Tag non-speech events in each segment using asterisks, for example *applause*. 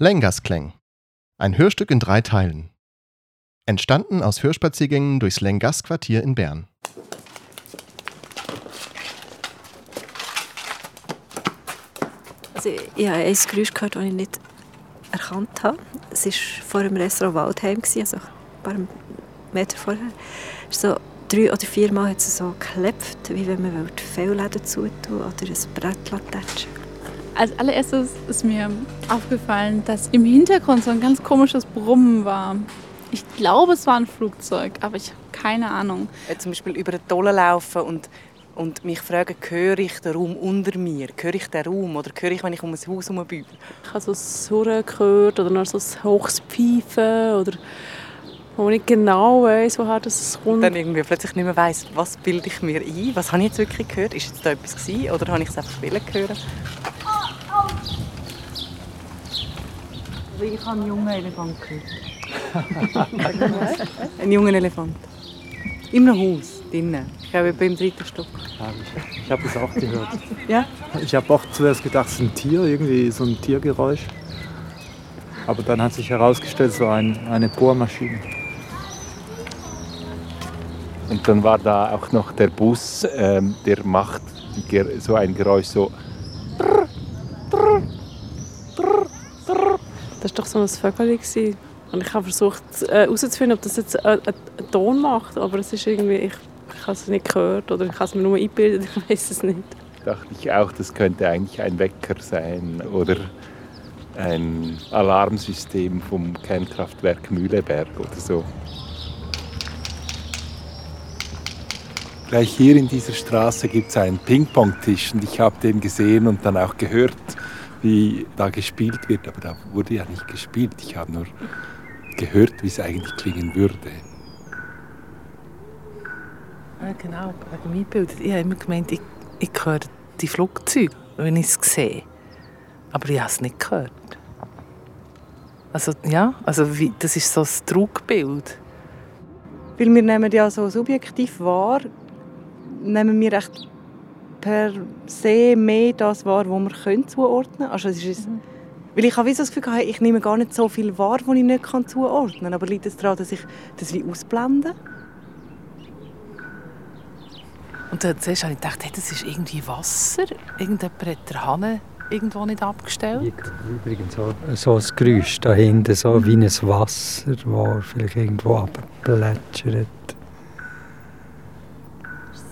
Lengaskläng. Ein Hörstück in drei Teilen. Entstanden aus Hörspaziergängen durchs Lengas-Quartier in Bern. Also ich habe ein Geräusch gehört, das ich nicht erkannt habe. Es war vor dem Restaurant Waldheim, also ein paar Meter vorher. So drei oder vier Mal hat es so geklebt, wie wenn man die Fellläden zutun oder ein Brett tätschen Als allererstes ist mir aufgefallen, dass im Hintergrund so ein ganz komisches Brummen war. Ich glaube, es war ein Flugzeug, aber ich habe keine Ahnung. Zum Beispiel über den Tolle laufen und, und mich fragen, höre ich den Raum unter mir? Höre ich den Raum oder höre ich, wenn ich um ein Haus herumbübe? Ich habe so ein Surren gehört oder noch so ein hohes Pfeifen oder wo ich nicht genau weiß, woher das kommt. Dann irgendwie plötzlich nicht mehr weiss, was bilde ich mir ein? Was habe ich jetzt wirklich gehört? Ist jetzt da etwas gewesen, oder habe ich es einfach hören ich habe einen jungen Elefant gehört. *laughs* Ein junger Elefant. In einem Haus, drinnen. Ich glaube, beim dritten Stock. Ja, ich ich habe es auch gehört. Ja? Ich habe auch zuerst gedacht, es ist ein Tier, irgendwie so ein Tiergeräusch. Aber dann hat sich herausgestellt, es war ein, eine Bohrmaschine. Und dann war da auch noch der Bus, ähm, der macht so ein Geräusch so. Das war doch so ein Vögel. Und ich habe versucht äh, herauszufinden, ob das jetzt äh, einen einen Ton macht. Aber es ist irgendwie, ich, ich habe es nicht gehört oder ich habe es mir nur eingebildet, *laughs* ich weiß es nicht. Dachte ich auch, das könnte eigentlich ein Wecker sein oder ein Alarmsystem vom Kernkraftwerk Mühleberg oder so. Gleich hier in dieser Straße gibt es einen Ping-Pong-Tisch und ich habe den gesehen und dann auch gehört, wie da gespielt wird. Aber da wurde ja nicht gespielt. Ich habe nur gehört, wie es eigentlich klingen würde. Ja, genau, wegen mir bildet. Ich habe immer gemeint, ich, ich höre die Flugzeuge, wenn ich es sehe. Aber ich habe es nicht gehört. Also ja, also wie, das ist so ein Trugbild. Weil wir nehmen ja so subjektiv wahr, nehmen wir echt per se mehr das wahr, was wir können zuordnen können. Also es ist, Weil ich habe so das Gefühl, gehabt, ich nehme gar nicht so viel wahr, was ich nicht kann zuordnen kann. Aber liegt es daran, dass ich das wie ausblende? Und dann zuerst habe ich gedacht, hey, das ist irgendwie Wasser. Irgendjemand hat den Hahn irgendwo nicht abgestellt. Übrigens so, so ein Geräusch da hinten, so wie ein Wasser, das vielleicht irgendwo abplätschert.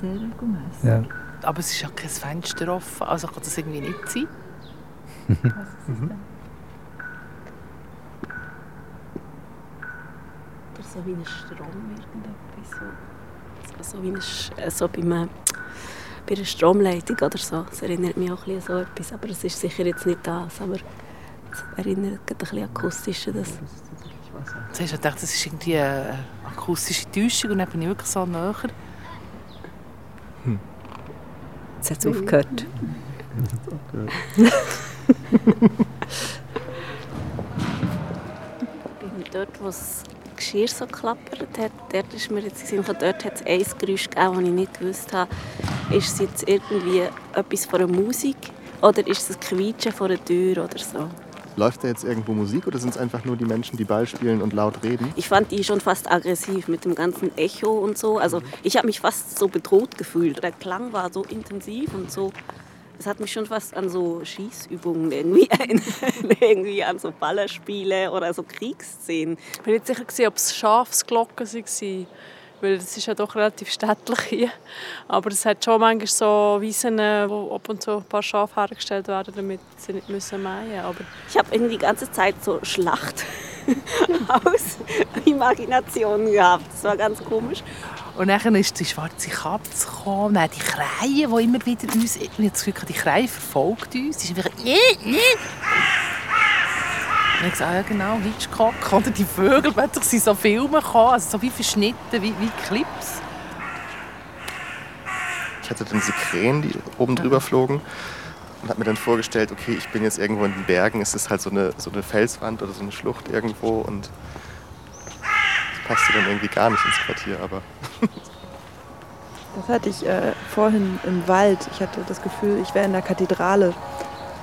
Sehr regelmäßig. Ja. Aber es ist ja kein Fenster offen, also kann das irgendwie nicht sein. *laughs* Oder so wie ein Strom irgendetwas. So, so wie ein, äh, so bei, einem, bei einer Stromleitung oder so. Das erinnert mich auch ein bisschen an so etwas. Aber es ist sicher jetzt nicht das. Aber es erinnert gerade ein bisschen akustisch an das. Zuerst habe ich gedacht, das ist irgendwie eine akustische Täuschung und dann bin ich wirklich so näher. Jetzt hat es aufgehört. Bin *laughs* dort, wo das Geschirr so klappert hat, dort ist mir jetzt Sinn gekommen, dort hat es ein Geräusch gegeben, das ich nicht gewusst habe. Ist es jetzt irgendwie etwas von der Musik oder ist es ein Quietschen vor der Tür oder so? Läuft da jetzt irgendwo Musik oder sind es einfach nur die Menschen, die Ball spielen und laut reden? Ich fand die schon fast aggressiv mit dem ganzen Echo und so. Also ich habe mich fast so bedroht gefühlt. Der Klang war so intensiv und so. Es hat mich schon fast an so Schießübungen irgendwie *laughs* erinnert. irgendwie an so Ballerspiele oder so Kriegsszenen. Ich bin nicht sicher, ob es Schafsglocken waren. Weil es ist ja doch relativ städtlich hier. Aber es hat schon manchmal so Wiesen, wo ab und zu ein paar Schafe hergestellt werden, damit sie nicht müssen mähen müssen. Aber Ich habe irgendwie die ganze Zeit so Schlacht *laughs* aus Imagination gehabt. Das war ganz komisch. Und dann ist die schwarze Katze gekommen, dann die Krähe, die immer wieder uns... Ich habe das Gefühl, die Krähe verfolgt uns. Die ist einfach... Und ich gesagt, ja genau, Hitchcock. *laughs* Oder die Vögel, plötzlich sind so Filme gekommen, also so wie verschnitten, wie, wie Clips. Ich hatte dann diese Krähen, die oben drüber flogen und habe mir dann vorgestellt, okay, ich bin jetzt irgendwo in den Bergen, es ist halt so eine, so eine Felswand oder so eine Schlucht irgendwo und das passte dann irgendwie gar nicht ins Quartier, aber *laughs* Das hatte ich äh, vorhin im Wald. Ich hatte das Gefühl, ich wäre in der Kathedrale.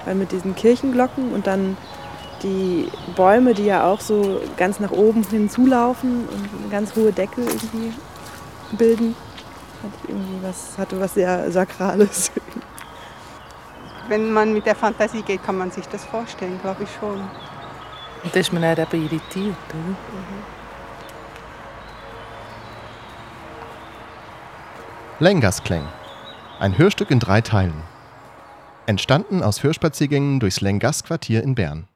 Weil mit diesen Kirchenglocken und dann die Bäume, die ja auch so ganz nach oben hin zulaufen und eine ganz hohe Decke irgendwie bilden, hat irgendwie was, hatte was sehr Sakrales. *laughs* Wenn man mit der Fantasie geht, kann man sich das vorstellen, glaube ich schon. Und da ist man dann eben irritiert, oder? Lengasklang. Ein Hörstück in drei Teilen. Entstanden aus Hörspaziergängen durchs Lengas-Quartier in Bern.